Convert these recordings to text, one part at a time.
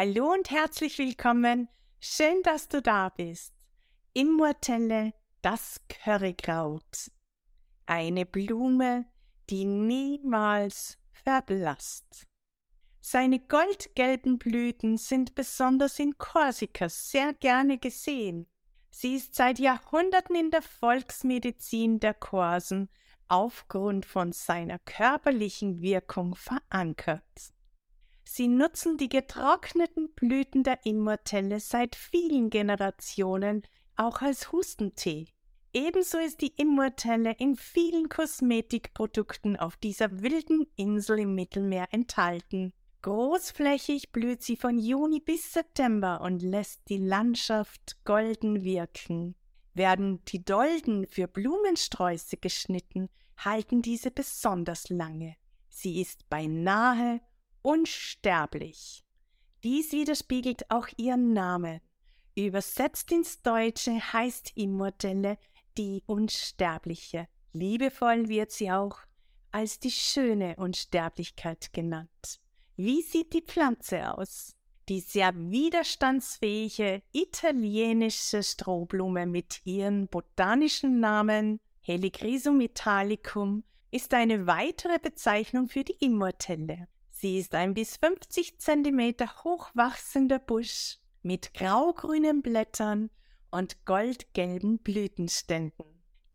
Hallo und herzlich willkommen. Schön, dass du da bist. Immortelle, das Currykraut. Eine Blume, die niemals verblasst. Seine goldgelben Blüten sind besonders in Korsika sehr gerne gesehen. Sie ist seit Jahrhunderten in der Volksmedizin der Korsen aufgrund von seiner körperlichen Wirkung verankert. Sie nutzen die getrockneten Blüten der Immortelle seit vielen Generationen auch als Hustentee. Ebenso ist die Immortelle in vielen Kosmetikprodukten auf dieser wilden Insel im Mittelmeer enthalten. Großflächig blüht sie von Juni bis September und lässt die Landschaft golden wirken. Werden die Dolden für Blumensträuße geschnitten, halten diese besonders lange. Sie ist beinahe unsterblich. Dies widerspiegelt auch ihren Namen. Übersetzt ins Deutsche heißt Immortelle die Unsterbliche. Liebevoll wird sie auch als die schöne Unsterblichkeit genannt. Wie sieht die Pflanze aus? Die sehr widerstandsfähige italienische Strohblume mit ihrem botanischen Namen Helichrysum italicum ist eine weitere Bezeichnung für die Immortelle. Sie ist ein bis 50 cm hoch wachsender Busch mit graugrünen Blättern und goldgelben Blütenständen.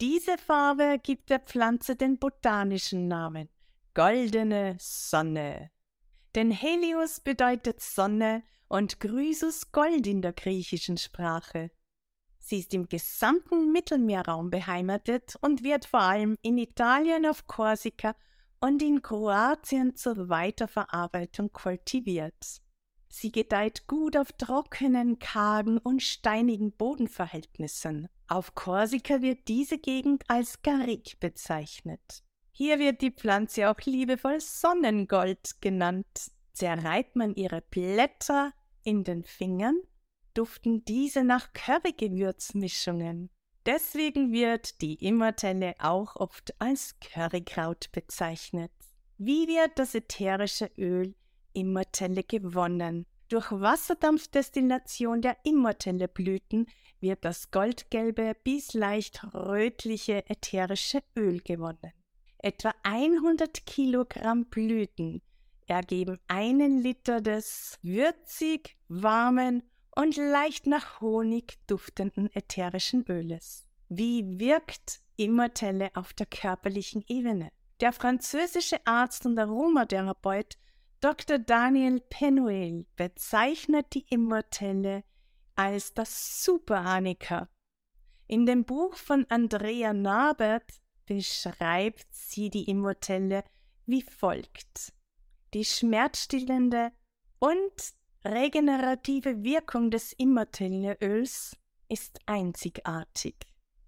Diese Farbe gibt der Pflanze den botanischen Namen goldene Sonne. Denn Helios bedeutet Sonne und Chrysus Gold in der griechischen Sprache. Sie ist im gesamten Mittelmeerraum beheimatet und wird vor allem in Italien auf Korsika und in Kroatien zur Weiterverarbeitung kultiviert. Sie gedeiht gut auf trockenen, kargen und steinigen Bodenverhältnissen. Auf Korsika wird diese Gegend als Garrigue bezeichnet. Hier wird die Pflanze auch liebevoll Sonnengold genannt. Zerreibt man ihre Blätter in den Fingern, duften diese nach Currygewürzmischungen. Deswegen wird die Immortelle auch oft als Currykraut bezeichnet. Wie wird das ätherische Öl Immortelle gewonnen? Durch Wasserdampfdestillation der Immortelle Blüten wird das goldgelbe bis leicht rötliche ätherische Öl gewonnen. Etwa 100 Kilogramm Blüten ergeben einen Liter des würzig, warmen und leicht nach Honig duftenden ätherischen Öles. Wie wirkt Immortelle auf der körperlichen Ebene? Der französische Arzt und Aromatherapeut Dr. Daniel Penuel bezeichnet die Immortelle als das Superhanika. In dem Buch von Andrea Nabert beschreibt sie die Immortelle wie folgt. Die schmerzstillende und regenerative Wirkung des Immortelleöls ist einzigartig.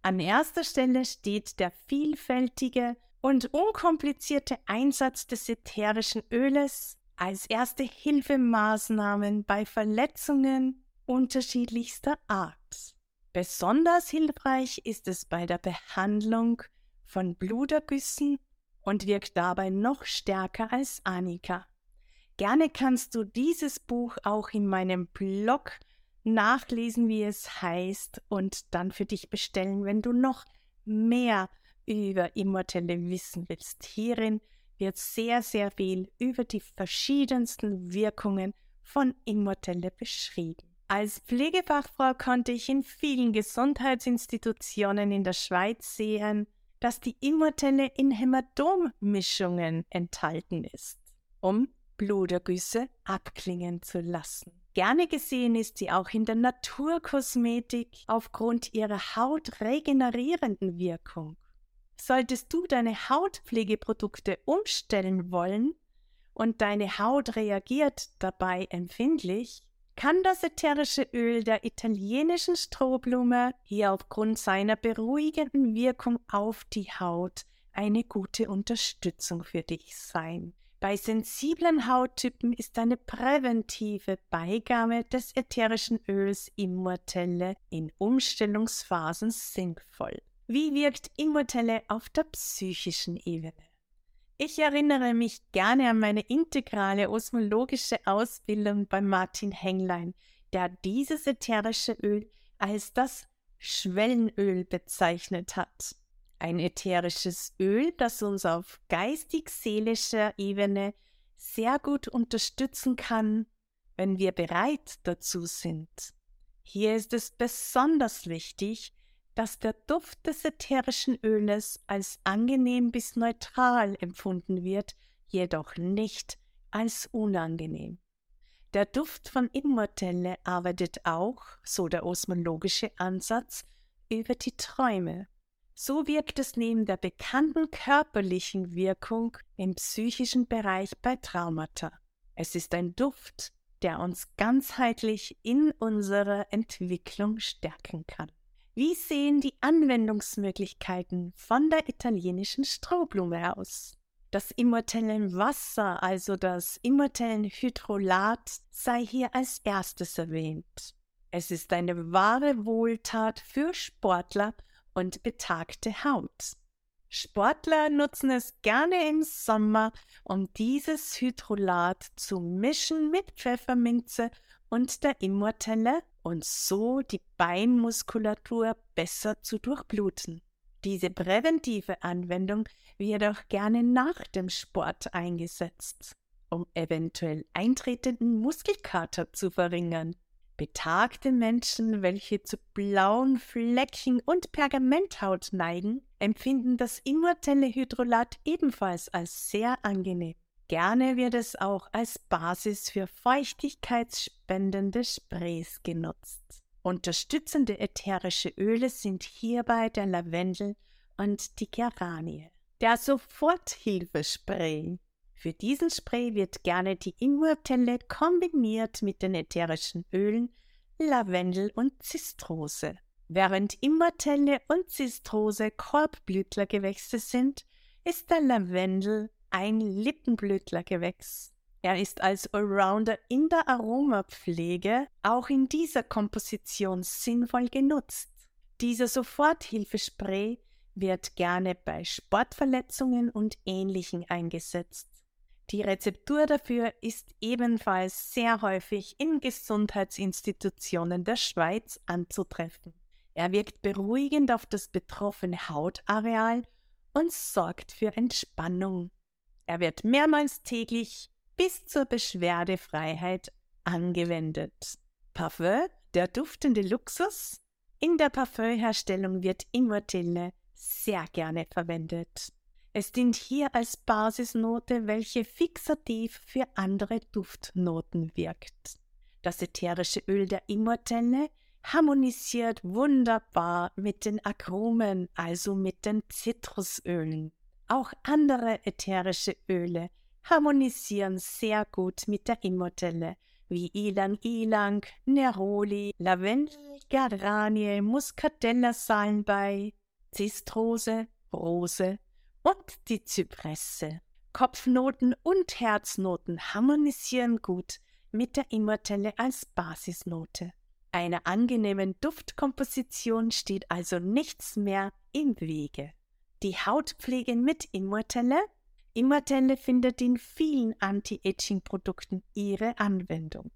An erster Stelle steht der vielfältige und unkomplizierte Einsatz des ätherischen Öles als erste Hilfemaßnahmen bei Verletzungen unterschiedlichster Art. Besonders hilfreich ist es bei der Behandlung von Blutergüssen und wirkt dabei noch stärker als Anika. Gerne kannst du dieses Buch auch in meinem Blog nachlesen, wie es heißt, und dann für dich bestellen, wenn du noch mehr über Immortelle wissen willst. Hierin wird sehr, sehr viel über die verschiedensten Wirkungen von Immortelle beschrieben. Als Pflegefachfrau konnte ich in vielen Gesundheitsinstitutionen in der Schweiz sehen, dass die Immortelle in Hämatommischungen enthalten ist, um Blutergüsse abklingen zu lassen. Gerne gesehen ist sie auch in der Naturkosmetik aufgrund ihrer hautregenerierenden Wirkung. Solltest du deine Hautpflegeprodukte umstellen wollen und deine Haut reagiert dabei empfindlich, kann das ätherische Öl der italienischen Strohblume hier aufgrund seiner beruhigenden Wirkung auf die Haut eine gute Unterstützung für dich sein. Bei sensiblen Hauttypen ist eine präventive Beigabe des ätherischen Öls Immortelle in Umstellungsphasen sinnvoll. Wie wirkt Immortelle auf der psychischen Ebene? Ich erinnere mich gerne an meine integrale osmologische Ausbildung bei Martin Henglein, der dieses ätherische Öl als das Schwellenöl bezeichnet hat. Ein ätherisches Öl, das uns auf geistig-seelischer Ebene sehr gut unterstützen kann, wenn wir bereit dazu sind. Hier ist es besonders wichtig, dass der Duft des ätherischen Öles als angenehm bis neutral empfunden wird, jedoch nicht als unangenehm. Der Duft von Immortelle arbeitet auch, so der osmologische Ansatz, über die Träume. So wirkt es neben der bekannten körperlichen Wirkung im psychischen Bereich bei Traumata. Es ist ein Duft, der uns ganzheitlich in unserer Entwicklung stärken kann. Wie sehen die Anwendungsmöglichkeiten von der italienischen Strohblume aus? Das Immortellenwasser, also das Immortellenhydrolat, sei hier als erstes erwähnt. Es ist eine wahre Wohltat für Sportler und betagte Haut. Sportler nutzen es gerne im Sommer, um dieses Hydrolat zu mischen mit Pfefferminze und der Immortelle und so die Beinmuskulatur besser zu durchbluten. Diese präventive Anwendung wird auch gerne nach dem Sport eingesetzt, um eventuell eintretenden Muskelkater zu verringern. Betagte Menschen, welche zu blauen Flecken und Pergamenthaut neigen, empfinden das immortelle Hydrolat ebenfalls als sehr angenehm. Gerne wird es auch als Basis für feuchtigkeitsspendende Sprays genutzt. Unterstützende ätherische Öle sind hierbei der Lavendel und die Geranie. Der Soforthilfespray. Für diesen Spray wird gerne die Immortelle kombiniert mit den ätherischen Ölen Lavendel und Zistrose. Während Immortelle und Zistrose Korbblütlergewächse sind, ist der Lavendel ein Lippenblütlergewächs. Er ist als Allrounder in der Aromapflege auch in dieser Komposition sinnvoll genutzt. Dieser Soforthilfespray wird gerne bei Sportverletzungen und Ähnlichem eingesetzt. Die Rezeptur dafür ist ebenfalls sehr häufig in Gesundheitsinstitutionen der Schweiz anzutreffen. Er wirkt beruhigend auf das betroffene Hautareal und sorgt für Entspannung. Er wird mehrmals täglich bis zur Beschwerdefreiheit angewendet. Parfum, der duftende Luxus. In der Parfümherstellung wird Immortelle sehr gerne verwendet. Es dient hier als Basisnote, welche fixativ für andere Duftnoten wirkt. Das ätherische Öl der Immortelle harmonisiert wunderbar mit den Aromen, also mit den Zitrusölen. Auch andere ätherische Öle harmonisieren sehr gut mit der Immortelle, wie Ilang Ilang, Neroli, Lavendel, Geranie, Muscatella Salbei, Zistrose, Rose und die Zypresse. Kopfnoten und Herznoten harmonisieren gut mit der Immortelle als Basisnote. Einer angenehmen Duftkomposition steht also nichts mehr im Wege die Hautpflege mit Immortelle. Immortelle findet in vielen Anti-Aging-Produkten ihre Anwendung.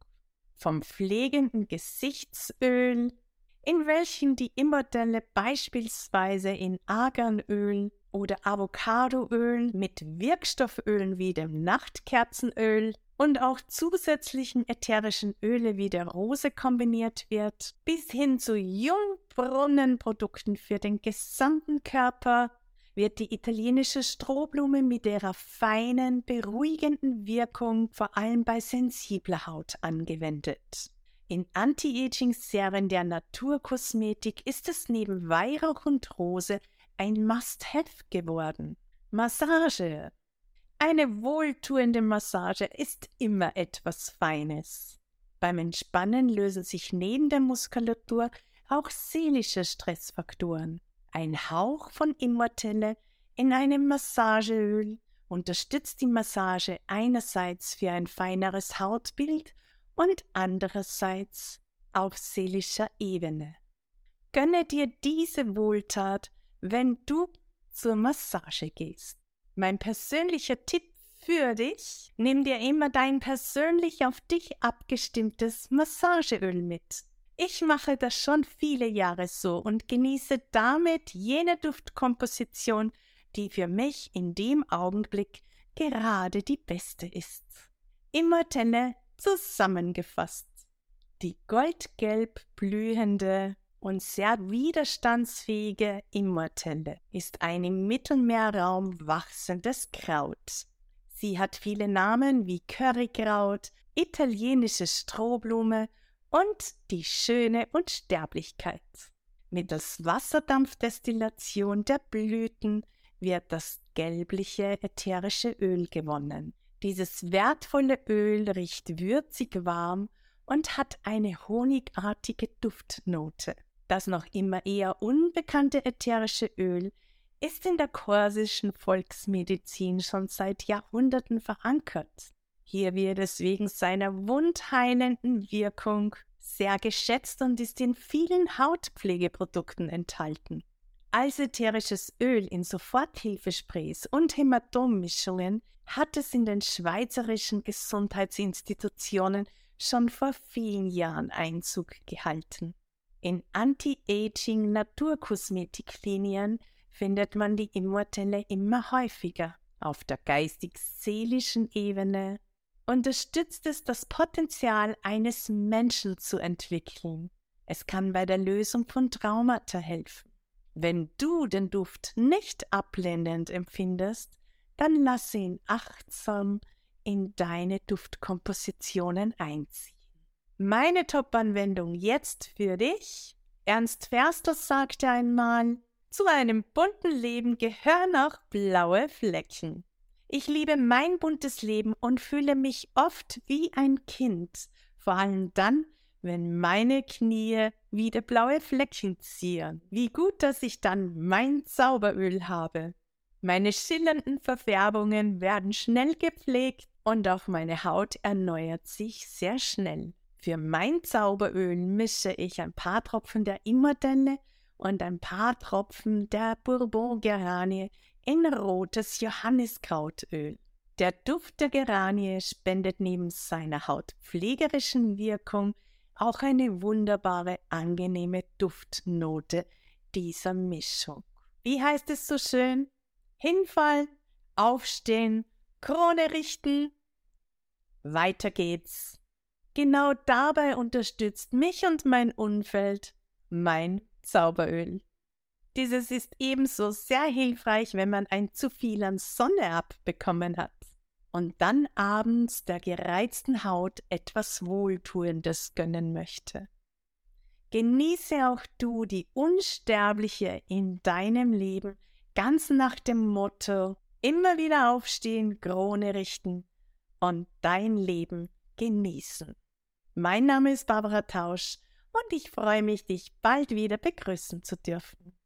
Vom pflegenden Gesichtsöl, in welchen die Immortelle beispielsweise in Arganöl oder Avocadoöl mit Wirkstoffölen wie dem Nachtkerzenöl und auch zusätzlichen ätherischen Öle wie der Rose kombiniert wird, bis hin zu Jungbrunnenprodukten für den gesamten Körper wird die italienische Strohblume mit ihrer feinen, beruhigenden Wirkung vor allem bei sensibler Haut angewendet. In Anti-Aging-Serien der Naturkosmetik ist es neben Weihrauch und Rose ein Must-Have geworden. Massage. Eine wohltuende Massage ist immer etwas Feines. Beim Entspannen lösen sich neben der Muskulatur auch seelische Stressfaktoren. Ein Hauch von Immortelle in einem Massageöl unterstützt die Massage einerseits für ein feineres Hautbild und andererseits auf seelischer Ebene. Gönne dir diese Wohltat, wenn du zur Massage gehst. Mein persönlicher Tipp für dich, nimm dir immer dein persönlich auf dich abgestimmtes Massageöl mit. Ich mache das schon viele Jahre so und genieße damit jene Duftkomposition, die für mich in dem Augenblick gerade die beste ist. Immortelle zusammengefasst. Die goldgelb blühende und sehr widerstandsfähige Immortelle ist ein im Mittelmeerraum wachsendes Kraut. Sie hat viele Namen wie Currykraut, italienische Strohblume und die schöne Unsterblichkeit. Mittels Wasserdampfdestillation der Blüten wird das gelbliche ätherische Öl gewonnen. Dieses wertvolle Öl riecht würzig warm und hat eine honigartige Duftnote. Das noch immer eher unbekannte ätherische Öl ist in der korsischen Volksmedizin schon seit Jahrhunderten verankert. Hier wird es wegen seiner wundheilenden Wirkung sehr geschätzt und ist in vielen Hautpflegeprodukten enthalten. Als ätherisches Öl in Soforthilfesprays und Hämatommischungen hat es in den schweizerischen Gesundheitsinstitutionen schon vor vielen Jahren Einzug gehalten. In Anti-Aging-Naturkosmetiklinien findet man die Immortelle immer häufiger. Auf der geistig-seelischen Ebene unterstützt es das Potenzial eines Menschen zu entwickeln. Es kann bei der Lösung von Traumata helfen. Wenn du den Duft nicht ablehnend empfindest, dann lass ihn achtsam in deine Duftkompositionen einziehen. Meine Top-Anwendung jetzt für dich. Ernst Ferstos sagte einmal, zu einem bunten Leben gehören auch blaue Flecken. Ich liebe mein buntes Leben und fühle mich oft wie ein Kind, vor allem dann, wenn meine Knie wieder blaue Flecken ziehen. Wie gut, dass ich dann mein Zauberöl habe. Meine schillernden Verfärbungen werden schnell gepflegt und auch meine Haut erneuert sich sehr schnell. Für mein Zauberöl mische ich ein paar Tropfen der Immordelle und ein paar Tropfen der Bourbon-Geranie in rotes Johanniskrautöl. Der Duft der Geranie spendet neben seiner hautpflegerischen Wirkung auch eine wunderbare, angenehme Duftnote dieser Mischung. Wie heißt es so schön? Hinfallen, aufstehen, Krone richten. Weiter geht's. Genau dabei unterstützt mich und mein Umfeld mein Zauberöl. Dieses ist ebenso sehr hilfreich, wenn man ein zu viel an Sonne abbekommen hat und dann abends der gereizten Haut etwas Wohltuendes gönnen möchte. Genieße auch du die Unsterbliche in deinem Leben ganz nach dem Motto immer wieder aufstehen, Krone richten und dein Leben genießen. Mein Name ist Barbara Tausch und ich freue mich, dich bald wieder begrüßen zu dürfen.